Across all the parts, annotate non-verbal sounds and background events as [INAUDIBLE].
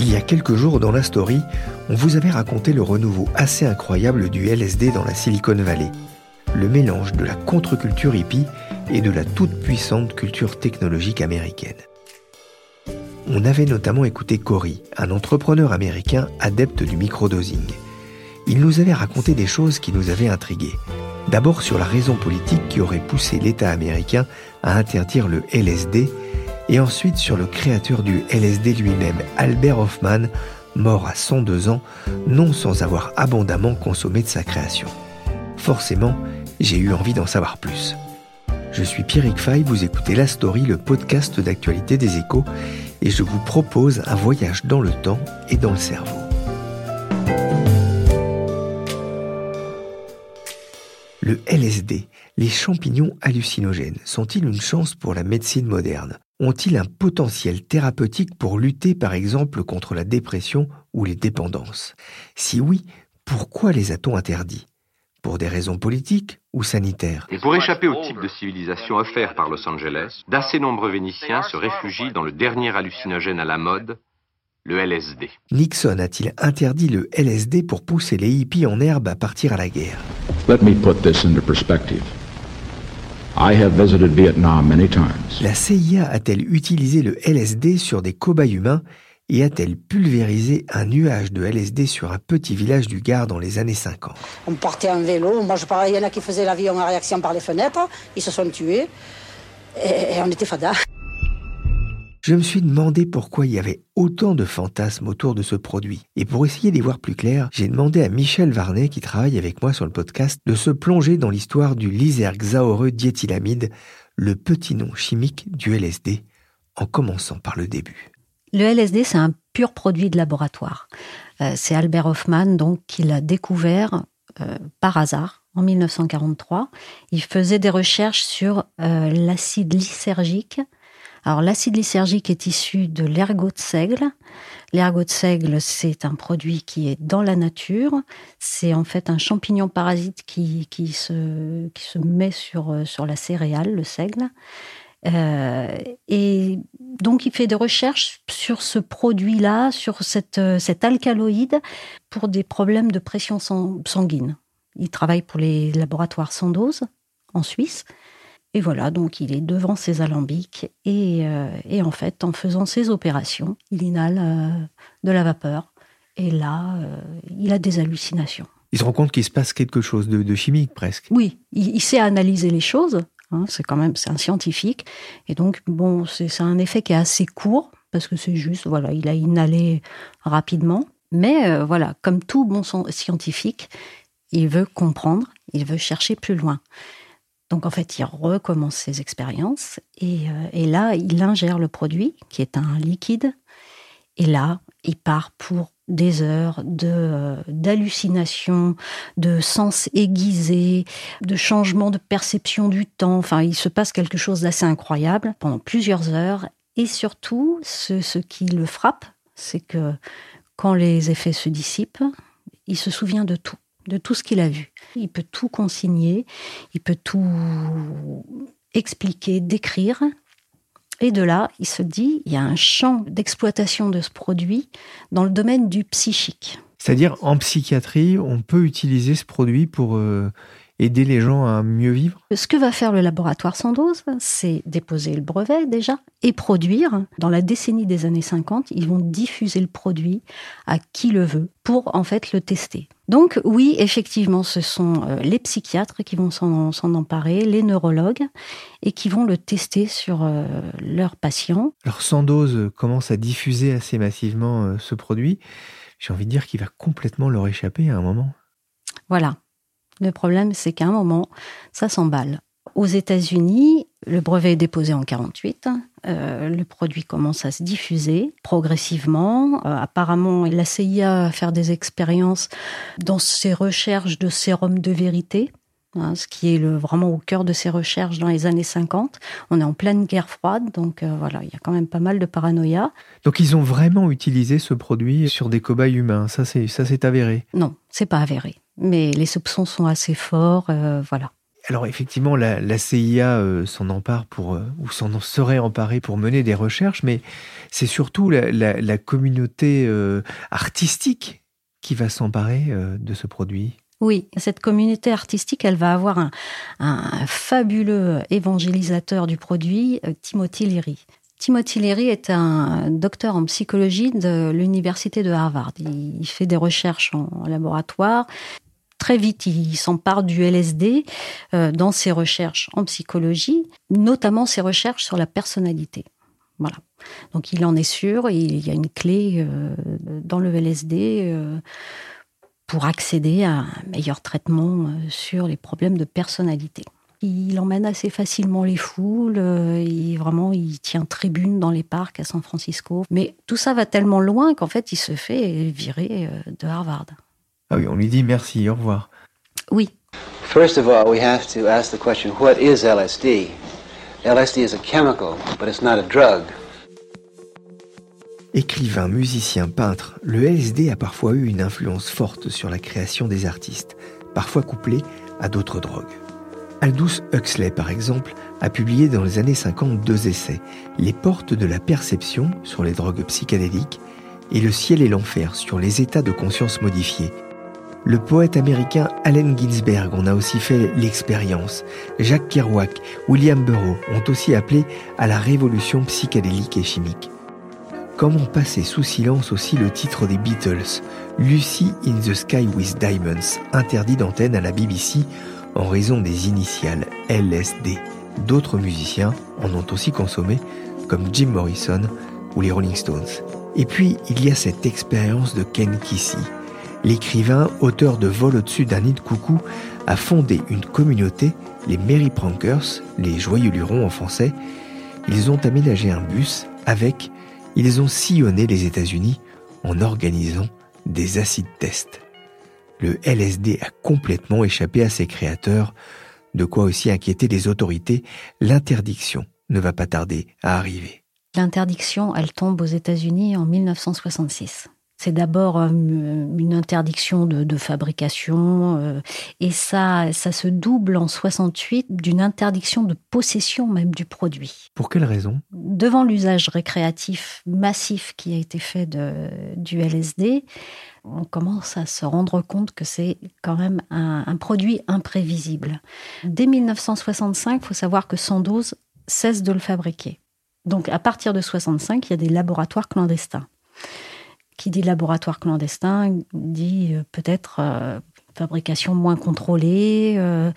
Il y a quelques jours dans la story, on vous avait raconté le renouveau assez incroyable du LSD dans la Silicon Valley. Le mélange de la contre-culture hippie et de la toute-puissante culture technologique américaine. On avait notamment écouté Cory, un entrepreneur américain adepte du microdosing. Il nous avait raconté des choses qui nous avaient intrigués. D'abord sur la raison politique qui aurait poussé l'État américain à interdire le LSD, et ensuite sur le créateur du LSD lui-même, Albert Hoffman, mort à 102 ans, non sans avoir abondamment consommé de sa création. Forcément, j'ai eu envie d'en savoir plus. Je suis Pierrick Fay, vous écoutez La Story, le podcast d'actualité des échos, et je vous propose un voyage dans le temps et dans le cerveau. Le LSD, les champignons hallucinogènes, sont-ils une chance pour la médecine moderne? Ont-ils un potentiel thérapeutique pour lutter par exemple contre la dépression ou les dépendances? Si oui, pourquoi les a-t-on interdits? Pour des raisons politiques ou sanitaires? Et pour échapper au type de civilisation offert par Los Angeles, d'assez nombreux Vénitiens se réfugient dans le dernier hallucinogène à la mode, le LSD. Nixon a-t-il interdit le LSD pour pousser les hippies en herbe à partir à la guerre? Let me put this into perspective. I have visited Vietnam many times. La CIA a-t-elle utilisé le LSD sur des cobayes humains et a-t-elle pulvérisé un nuage de LSD sur un petit village du Gard dans les années 50 On portait un vélo, moi je parlais, il y en a qui faisaient l'avion en réaction par les fenêtres, ils se sont tués, et, et on était fada. Je me suis demandé pourquoi il y avait autant de fantasmes autour de ce produit. Et pour essayer d'y voir plus clair, j'ai demandé à Michel Varnet, qui travaille avec moi sur le podcast, de se plonger dans l'histoire du lysergxaoreux diéthylamide, le petit nom chimique du LSD, en commençant par le début. Le LSD, c'est un pur produit de laboratoire. Euh, c'est Albert Hoffman donc qui l'a découvert euh, par hasard en 1943. Il faisait des recherches sur euh, l'acide lysergique alors l'acide lysergique est issu de l'ergot de seigle. L'ergot de seigle, c'est un produit qui est dans la nature. C'est en fait un champignon parasite qui, qui, se, qui se met sur, sur la céréale, le seigle. Euh, et donc, il fait des recherches sur ce produit-là, sur cette, cet alcaloïde, pour des problèmes de pression sanguine. Il travaille pour les laboratoires Sandoz en Suisse. Et voilà, donc il est devant ses alambics et, euh, et en fait, en faisant ses opérations, il inhale euh, de la vapeur. Et là, euh, il a des hallucinations. Il se rend compte qu'il se passe quelque chose de, de chimique presque. Oui, il, il, sait analyser les choses. Hein, c'est quand même c'est un scientifique. Et donc, bon, c'est un effet qui est assez court parce que c'est juste, voilà, il a inhalé rapidement. Mais voilà, comme tout bon scientifique, il veut comprendre, il veut chercher plus loin. Donc en fait, il recommence ses expériences et, euh, et, là, il ingère le produit qui est un liquide. Et là, il part pour des heures de euh, d'hallucinations, de sens aiguisés, de changement de perception du temps. Enfin, il se passe quelque chose d'assez incroyable pendant plusieurs heures. Et surtout, ce qui le frappe, c'est que quand les effets se dissipent, il se souvient de tout de tout ce qu'il a vu. Il peut tout consigner, il peut tout expliquer, décrire. Et de là, il se dit, il y a un champ d'exploitation de ce produit dans le domaine du psychique. C'est-à-dire, en psychiatrie, on peut utiliser ce produit pour euh, aider les gens à mieux vivre? Ce que va faire le laboratoire Sandoz, c'est déposer le brevet déjà et produire. Dans la décennie des années 50, ils vont diffuser le produit à qui le veut pour en fait le tester. Donc oui, effectivement, ce sont euh, les psychiatres qui vont s'en emparer, les neurologues, et qui vont le tester sur euh, leurs patients. Alors Sandoz commence à diffuser assez massivement euh, ce produit. J'ai envie de dire qu'il va complètement leur échapper à un moment. Voilà. Le problème, c'est qu'à un moment, ça s'emballe. Aux États-Unis, le brevet est déposé en 48. Euh, le produit commence à se diffuser progressivement. Euh, apparemment, la CIA va faire des expériences dans ses recherches de sérum de vérité. Hein, ce qui est le, vraiment au cœur de ses recherches dans les années 50. On est en pleine guerre froide, donc euh, voilà, il y a quand même pas mal de paranoïa. Donc ils ont vraiment utilisé ce produit sur des cobayes humains, ça c'est ça c'est avéré Non, c'est pas avéré, mais les soupçons sont assez forts, euh, voilà. Alors effectivement, la, CIA euh, s'en empare pour, ou s'en serait emparée pour mener des recherches, mais c'est surtout la, la communauté artistique qui va s'emparer de ce produit. Oui, cette communauté artistique, elle va avoir un, fabuleux évangélisateur du produit, euh, Timothy Leary. Timothy Leary est un docteur en psychologie de l'université de Harvard. Il fait des recherches en laboratoire. Très vite, il s'empare du LSD euh, dans ses recherches en psychologie, notamment ses recherches sur la personnalité. Voilà. Donc il en est sûr, il y a une clé euh, dans le LSD pour accéder à un meilleur traitement euh, sur les problèmes de personnalité. Il emmène assez facilement les foules, et euh, vraiment il tient tribune dans les parcs à San Francisco. Mais tout ça va tellement loin qu'en fait il se fait virer euh, de Harvard. Ah oui, on lui dit merci, au revoir. Oui. First of all, we have to ask the question, what is LSD? LSD is a chemical, but it's not a drug. Écrivain, musicien, peintre, le LSD a parfois eu une influence forte sur la création des artistes, parfois couplée à d'autres drogues. Aldous Huxley, par exemple, a publié dans les années 50 deux essais, Les portes de la perception sur les drogues psychédéliques et Le ciel et l'enfer sur les états de conscience modifiés. Le poète américain Allen Ginsberg en a aussi fait l'expérience. Jacques Kerouac, William Burroughs ont aussi appelé à la révolution psychédélique et chimique. Comment passer sous silence aussi le titre des Beatles, Lucy in the Sky with Diamonds, interdit d'antenne à la BBC en raison des initiales LSD. D'autres musiciens en ont aussi consommé, comme Jim Morrison ou les Rolling Stones. Et puis, il y a cette expérience de Ken Kesey. L'écrivain, auteur de Vol au-dessus d'un nid de coucou, a fondé une communauté, les Merry Prankers, les joyeux lurons en français. Ils ont aménagé un bus avec ils ont sillonné les États-Unis en organisant des acides tests. Le LSD a complètement échappé à ses créateurs, de quoi aussi inquiéter les autorités. L'interdiction ne va pas tarder à arriver. L'interdiction, elle tombe aux États-Unis en 1966. C'est d'abord euh, une interdiction de, fabrication euh, et ça, ça se double en 68 d'une interdiction de possession même du produit. Pour quelle raison? Devant l'usage récréatif massif qui a été fait de, du LSD, on commence à se rendre compte que c'est quand même un, un, produit imprévisible. Dès 1965, il faut savoir que Sandoz cesse de le fabriquer. Donc à partir de 65, il y a des laboratoires clandestins qui dit laboratoire clandestin dit euh, peut-être euh, fabrication moins contrôlée, euh,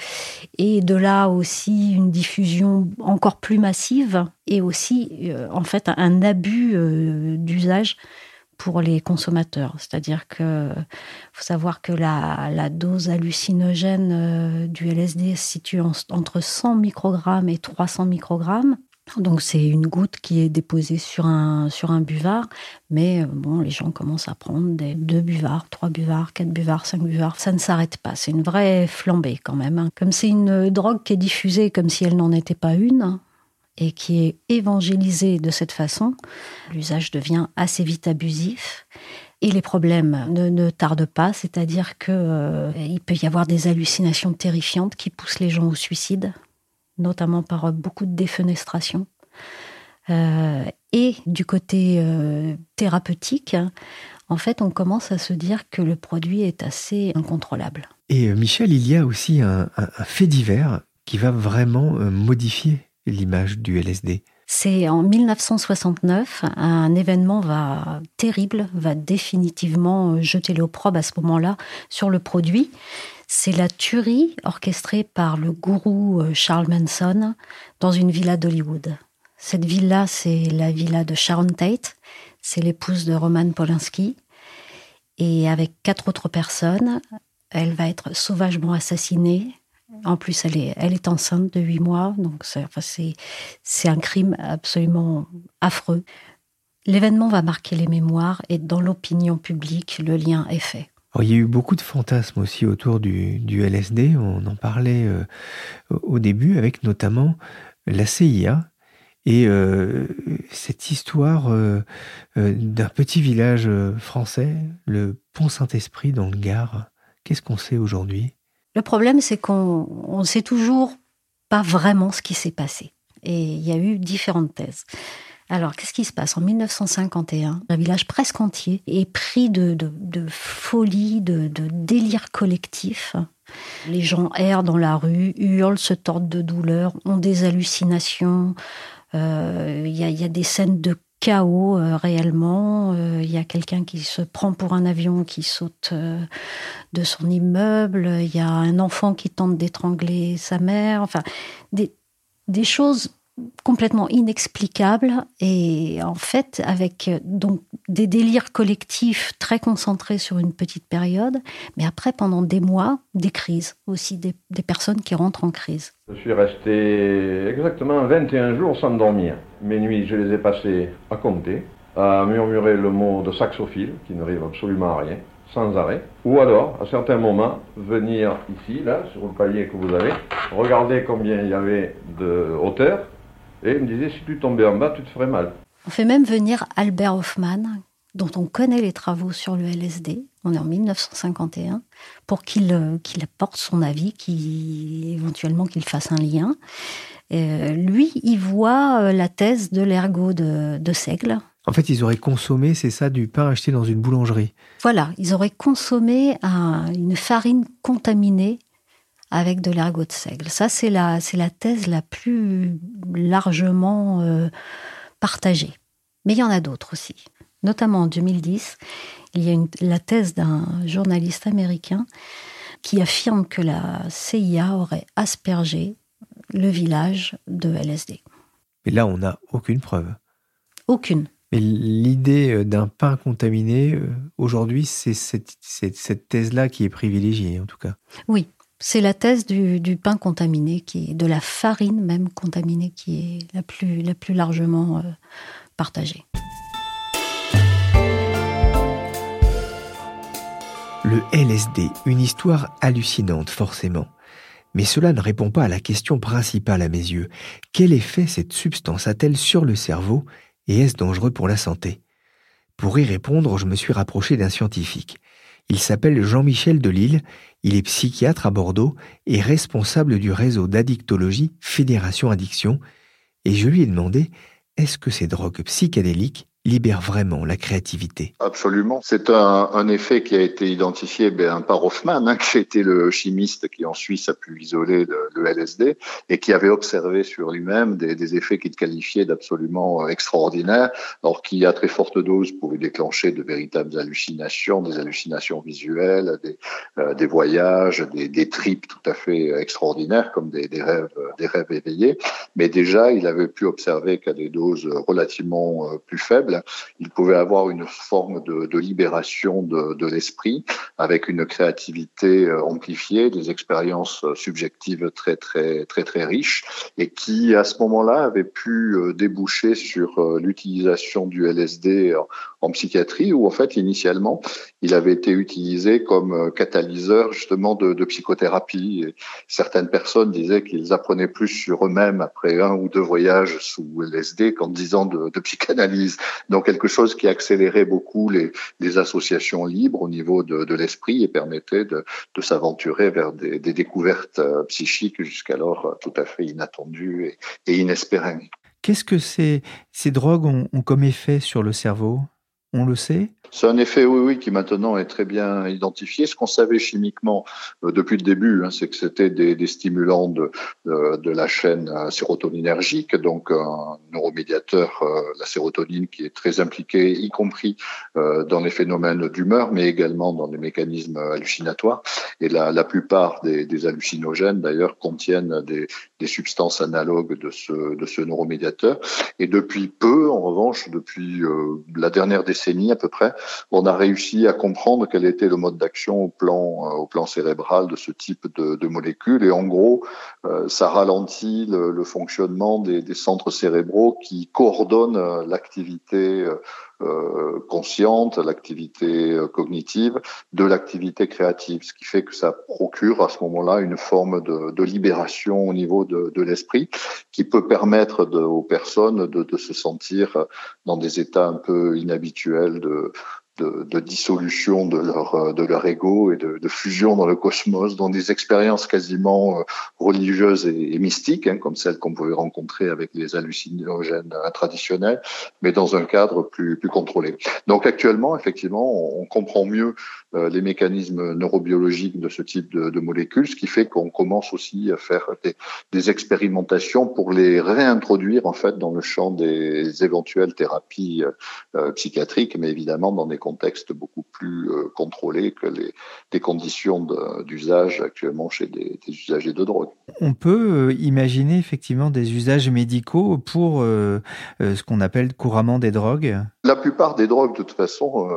et de là aussi une diffusion encore plus massive, et aussi en fait un abus d'usage pour les consommateurs. C'est-à-dire que faut savoir que la, la dose hallucinogène du LSD se situe entre 100 microgrammes et 300 microgrammes. Donc c'est une goutte qui est déposée sur un, buvard, mais euh, bon, les gens commencent à prendre des deux buvards, trois buvards, quatre buvards, cinq buvards. Ça ne s'arrête pas. C'est une vraie flambée quand même. Hein. Comme c'est une drogue qui est diffusée comme si elle n'en était pas une et qui est évangélisée de cette façon, l'usage devient assez vite abusif. Et les problèmes ne, tardent pas, c'est-à-dire qu'il euh, peut y avoir des hallucinations terrifiantes qui poussent les gens au suicide notamment par beaucoup de défenestration. Euh, et du côté euh, thérapeutique, en fait, on commence à se dire que le produit est assez incontrôlable. Et euh, Michel, il y a aussi un, fait divers qui va vraiment euh, modifier l'image du LSD. C'est en 1969, un événement va terrible, va définitivement euh, jeter l'opprobre à ce moment-là sur le produit. C'est la tuerie orchestrée par le gourou Charles Manson dans une villa d'Hollywood. Cette villa, c'est la villa de Sharon Tate, c'est l'épouse de Roman Polanski. Et avec quatre autres personnes, elle va être sauvagement assassinée. En plus, elle est, enceinte de huit mois, donc c'est un crime absolument affreux. L'événement va marquer les mémoires et dans l'opinion publique, le lien est fait. Il y a eu beaucoup de fantasmes aussi autour du, LSD. On en parlait euh, au début avec notamment la CIA et euh, cette histoire euh, d'un petit village français, le Pont Saint-Esprit dans le Gard, qu'est-ce qu'on sait aujourd'hui? Le problème, c'est qu'on ne sait toujours pas vraiment ce qui s'est passé. Et il y a eu différentes thèses. Alors, qu'est-ce qui se passe? En 1951, un village presque entier est pris de, folie, de, de, délire collectif. Les gens errent dans la rue, hurlent, se tordent de douleur, ont des hallucinations, euh, il y, a des scènes de chaos euh, réellement. Euh, il y a quelqu'un qui se prend pour un avion, qui saute de son immeuble. Il y a un enfant qui tente d'étrangler sa mère. Enfin, des choses complètement inexplicable et en fait avec euh, donc des délires collectifs très concentrés sur une petite période, mais après pendant des mois, des crises aussi, des, personnes qui rentrent en crise. Je suis resté exactement 21 jours sans dormir. Mes nuits, je les ai passées à compter, à murmurer le mot de saxophile qui n'arrive absolument à rien sans arrêt, ou alors, à certains moments, venir ici, là, sur le palier que vous avez, regarder combien il y avait de hauteur, et il me disait, si tu tombais en bas, tu te ferais mal. On fait même venir Albert Hoffman, dont on connaît les travaux sur le LSD, on est en 1951, pour qu'il euh, qu'il apporte son avis, qu'il éventuellement qu'il fasse un lien. Euh, lui, il voit euh, la thèse de l'ergot de, de Seigle. En fait, ils auraient consommé, c'est ça, du pain acheté dans une boulangerie. Voilà, ils auraient consommé une farine contaminée avec de l'ergot de seigle. Ça, c'est la, c'est la thèse la plus largement euh, partagée. Mais il y en a d'autres aussi. Notamment en 2010, il y a une, la thèse d'un journaliste américain qui affirme que la CIA aurait aspergé le village de LSD. Mais là, on n'a aucune preuve. Aucune. Mais l'idée euh, d'un pain contaminé, euh, aujourd'hui, c'est cette, cette thèse-là qui est privilégiée, en tout cas. Oui, c'est la thèse du, pain contaminé, qui est, de la farine même contaminée, qui est la plus, la plus largement euh, partagée. Le LSD, une histoire hallucinante forcément. Mais cela ne répond pas à la question principale à mes yeux. Quel effet cette substance a-t-elle sur le cerveau et est-ce dangereux pour la santé? Pour y répondre, je me suis rapproché d'un scientifique. Il s'appelle Jean-Michel Delille, il est psychiatre à Bordeaux et responsable du réseau d'addictologie Fédération Addiction, et je lui ai demandé est-ce que ces drogues psychédéliques libère vraiment la créativité. Absolument. C'est un, effet qui a été identifié ben, par Hoffman, hein, [LAUGHS] qui était le chimiste qui en Suisse a pu isoler le, LSD et qui avait observé sur lui-même des, des, effets qu'il qualifiait d'absolument euh, extraordinaires, alors qui à très forte dose pouvaient déclencher de véritables hallucinations, des hallucinations visuelles, des, euh, voyages, des, des tripes tout à fait extraordinaires comme des, rêves, éveillés. Mais déjà, il avait pu observer qu'à des doses relativement euh, plus faibles, il pouvait avoir une forme de, libération de, l'esprit avec une créativité euh, amplifiée, des expériences euh, subjectives très très très très riches et qui à ce moment-là avaient pu euh, déboucher sur l'utilisation du LSD en, psychiatrie où en fait initialement il avait été utilisé comme catalyseur justement de, psychothérapie. Certaines personnes disaient qu'ils apprenaient plus sur eux-mêmes après un ou deux voyages sous LSD qu'en dix ans de psychanalyse donc quelque chose qui accélérait beaucoup les, associations libres au niveau de, l'esprit et permettait de, s'aventurer vers des, découvertes euh, psychiques jusqu'alors euh, tout à fait inattendues et, inespérées. Qu'est-ce que ces, ces drogues ont, ont comme effet sur le cerveau? On le sait? C'est un effet, oui, oui, qui maintenant est très bien identifié. Ce qu'on savait chimiquement euh, depuis le début, hein, c'est que c'était des, des, stimulants de, de, la chaîne euh, sérotoninergique, donc un neuromédiateur, euh, la sérotonine, qui est très impliqué, y compris dans les phénomènes d'humeur, mais également dans les mécanismes hallucinatoires. Et la, la plupart des, des hallucinogènes, d'ailleurs, contiennent des, des, substances analogues de ce, de ce neuromédiateur. Et depuis peu, en revanche, depuis la dernière décennie à peu près, on a réussi à comprendre quel était le mode d'action au plan, euh, au plan cérébral de ce type de, de molécules. Et en gros, euh, ça ralentit le, fonctionnement des, centres cérébraux qui coordonnent euh, l'activité euh, consciente, l'activité cognitive, de l'activité créative, ce qui fait que ça procure à ce moment-là une forme de, libération au niveau de, l'esprit qui peut permettre aux personnes de, se sentir dans des états un peu inhabituels de, de, de, dissolution de leur euh, de leur ego et de, de, fusion dans le cosmos, dans des expériences quasiment euh, religieuses et, mystiques, hein, comme celles qu'on pouvait rencontrer avec les hallucinogènes traditionnels, mais dans un cadre plus plus contrôlé. Donc actuellement, effectivement, on, comprend mieux euh, les mécanismes neurobiologiques de ce type de, molécules, ce qui fait qu'on commence aussi à faire des, des, expérimentations pour les réintroduire en fait dans le champ des éventuelles thérapies psychiatriques, mais évidemment dans des contexte beaucoup plus euh, contrôlé que les, des conditions d'usage actuellement chez des, des, usagers de drogue. On peut euh, imaginer effectivement des usages médicaux pour euh, ce qu'on appelle couramment des drogues? La plupart des drogues, de toute façon,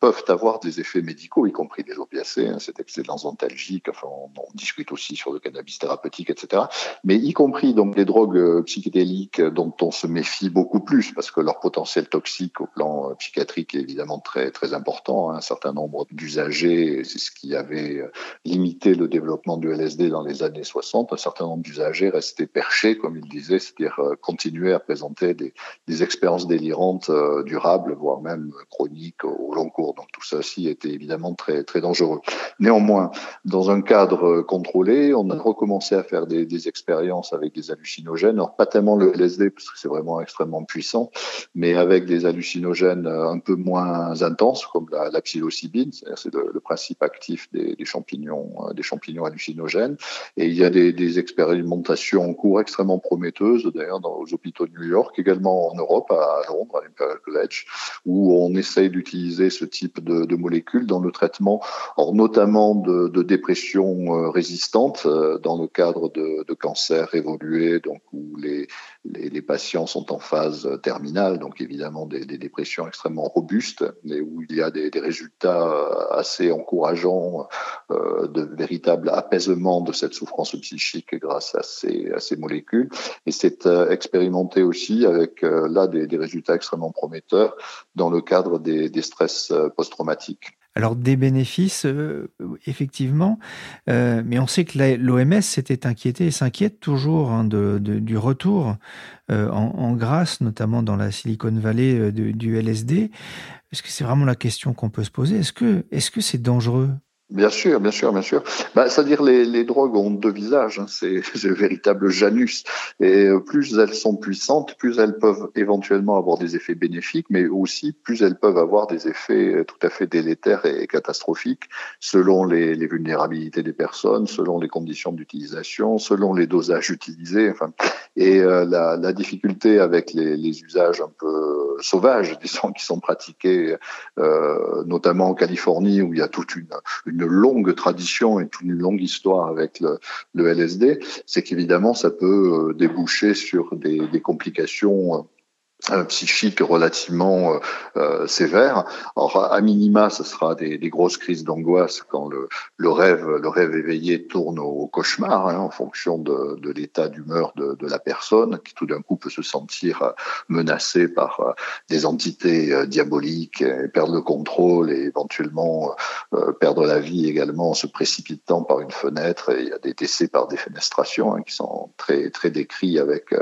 peuvent avoir des effets médicaux, y compris des opiacés, hein, cet excellent antalgique, enfin, on, on, discute aussi sur le cannabis thérapeutique, etc. Mais y compris donc les drogues psychédéliques dont on se méfie beaucoup plus, parce que leur potentiel toxique au plan psychiatrique est évidemment très très important. Hein. Un certain nombre d'usagers, c'est ce qui avait euh, limité le développement du LSD dans les années 60. Un certain nombre d'usagers restaient perchés, comme il disait, c'est-à-dire euh, continuaient à présenter des, expériences délirantes euh, voire même chroniques au long cours. Donc tout aussi était évidemment très très dangereux. Néanmoins, dans un cadre contrôlé, on a recommencé à faire des, expériences avec des hallucinogènes. Alors pas tellement le LSD parce que c'est vraiment extrêmement puissant, mais avec des hallucinogènes un peu moins intenses comme la, psilocybine, c'est le, le, principe actif des, champignons, euh, des champignons hallucinogènes. Et il y a des, des expérimentations en cours extrêmement prometteuses, d'ailleurs dans les hôpitaux de New York, également en Europe, à Londres, à l'Imperial College, où on essaye d'utiliser ce type de, molécules dans le traitement, or notamment de, de dépression euh, résistante euh, dans le cadre de, de cancers évolués, donc où les, les, les, patients sont en phase terminale, donc évidemment des, des dépressions extrêmement robustes, mais où il y a des, des résultats euh, assez encourageants euh, de véritable apaisement de cette souffrance psychique grâce à ces, à ces molécules. Et c'est euh, expérimenté aussi avec euh, là des, des, résultats extrêmement prometteurs dans le cadre des, stress euh, post-traumatiques. Alors des bénéfices, euh, effectivement, euh, mais on sait que l'OMS s'était inquiété et s'inquiète toujours hein, du retour euh, en, grâce, notamment dans la Silicon Valley du LSD. Est-ce que c'est vraiment la question qu'on peut se poser? Est-ce que c'est dangereux? Bien sûr, bien sûr, bien sûr. Bah, C'est-à-dire les, les drogues ont deux visages, hein. [LAUGHS] c'est le véritable Janus. Et euh, plus elles sont puissantes, plus elles peuvent éventuellement avoir des effets bénéfiques, mais aussi plus elles peuvent avoir des effets euh, tout à fait délétères et catastrophiques selon les, les vulnérabilités des personnes, selon les conditions d'utilisation, selon les dosages utilisés. Enfin, et euh, la, la, difficulté avec les, les, usages un peu sauvages, [LAUGHS] disons, qui sont pratiqués, euh, notamment en Californie, où il y a toute une, une longue tradition et toute une longue histoire avec le, le LSD, c'est qu'évidemment ça peut euh, déboucher sur des, des complications euh, psychique relativement euh, euh, sévère. Alors à minima, ce sera des, grosses crises d'angoisse quand le, rêve, le rêve éveillé tourne au, cauchemar, hein, en fonction de, l'état d'humeur de, la personne, qui tout d'un coup peut se sentir euh, menacée par euh, des entités diaboliques, et perdre le contrôle et éventuellement perdre la vie également en se précipitant par une fenêtre. Et il y a des décès par défenestration hein, qui sont très très décrits avec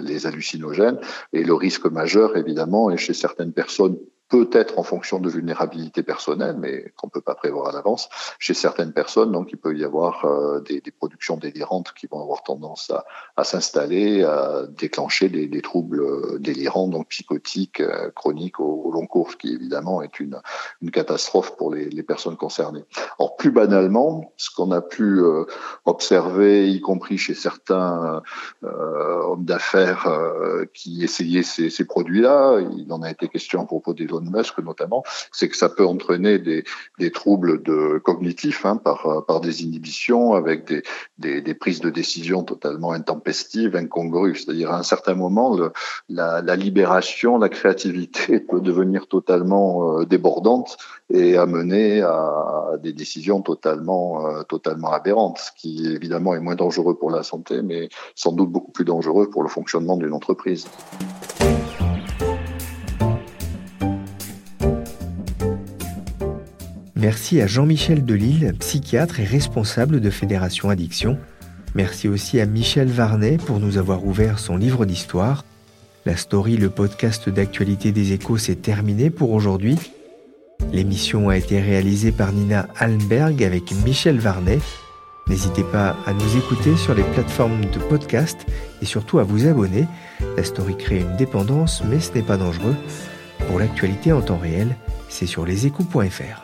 les hallucinogènes et le risque risque majeur, évidemment, et chez certaines personnes peut-être en fonction de vulnérabilité personnelle, mais qu'on peut pas prévoir à l'avance, chez certaines personnes. Donc, il peut y avoir euh, des, productions délirantes qui vont avoir tendance à, s'installer, à déclencher des, troubles euh, délirants, donc psychotiques, euh, chroniques au, long cours, ce qui évidemment est une, catastrophe pour les, personnes concernées. Alors, plus banalement, ce qu'on a pu observer, y compris chez certains hommes d'affaires qui essayaient ces, ces produits-là, il en a été question à propos des Elon Musk notamment, c'est que ça peut entraîner des, troubles cognitifs hein, par, par des inhibitions, avec des, prises de décision totalement intempestives, incongrues. C'est-à-dire à un certain moment, la, libération, la créativité [LAUGHS] peut devenir totalement euh, débordante et amener à des décisions totalement, euh, totalement aberrantes, ce qui évidemment est moins dangereux pour la santé, mais sans doute beaucoup plus dangereux pour le fonctionnement d'une entreprise. Merci à Jean-Michel Delille, psychiatre et responsable de Fédération Addiction. Merci aussi à Michel Varnet pour nous avoir ouvert son livre d'histoire. La story, le podcast d'actualité des échos, s'est terminé pour aujourd'hui. L'émission a été réalisée par Nina Allenberg avec Michel Varnet. N'hésitez pas à nous écouter sur les plateformes de podcast et surtout à vous abonner. La story crée une dépendance, mais ce n'est pas dangereux. Pour l'actualité en temps réel, c'est sur leséchos.fr.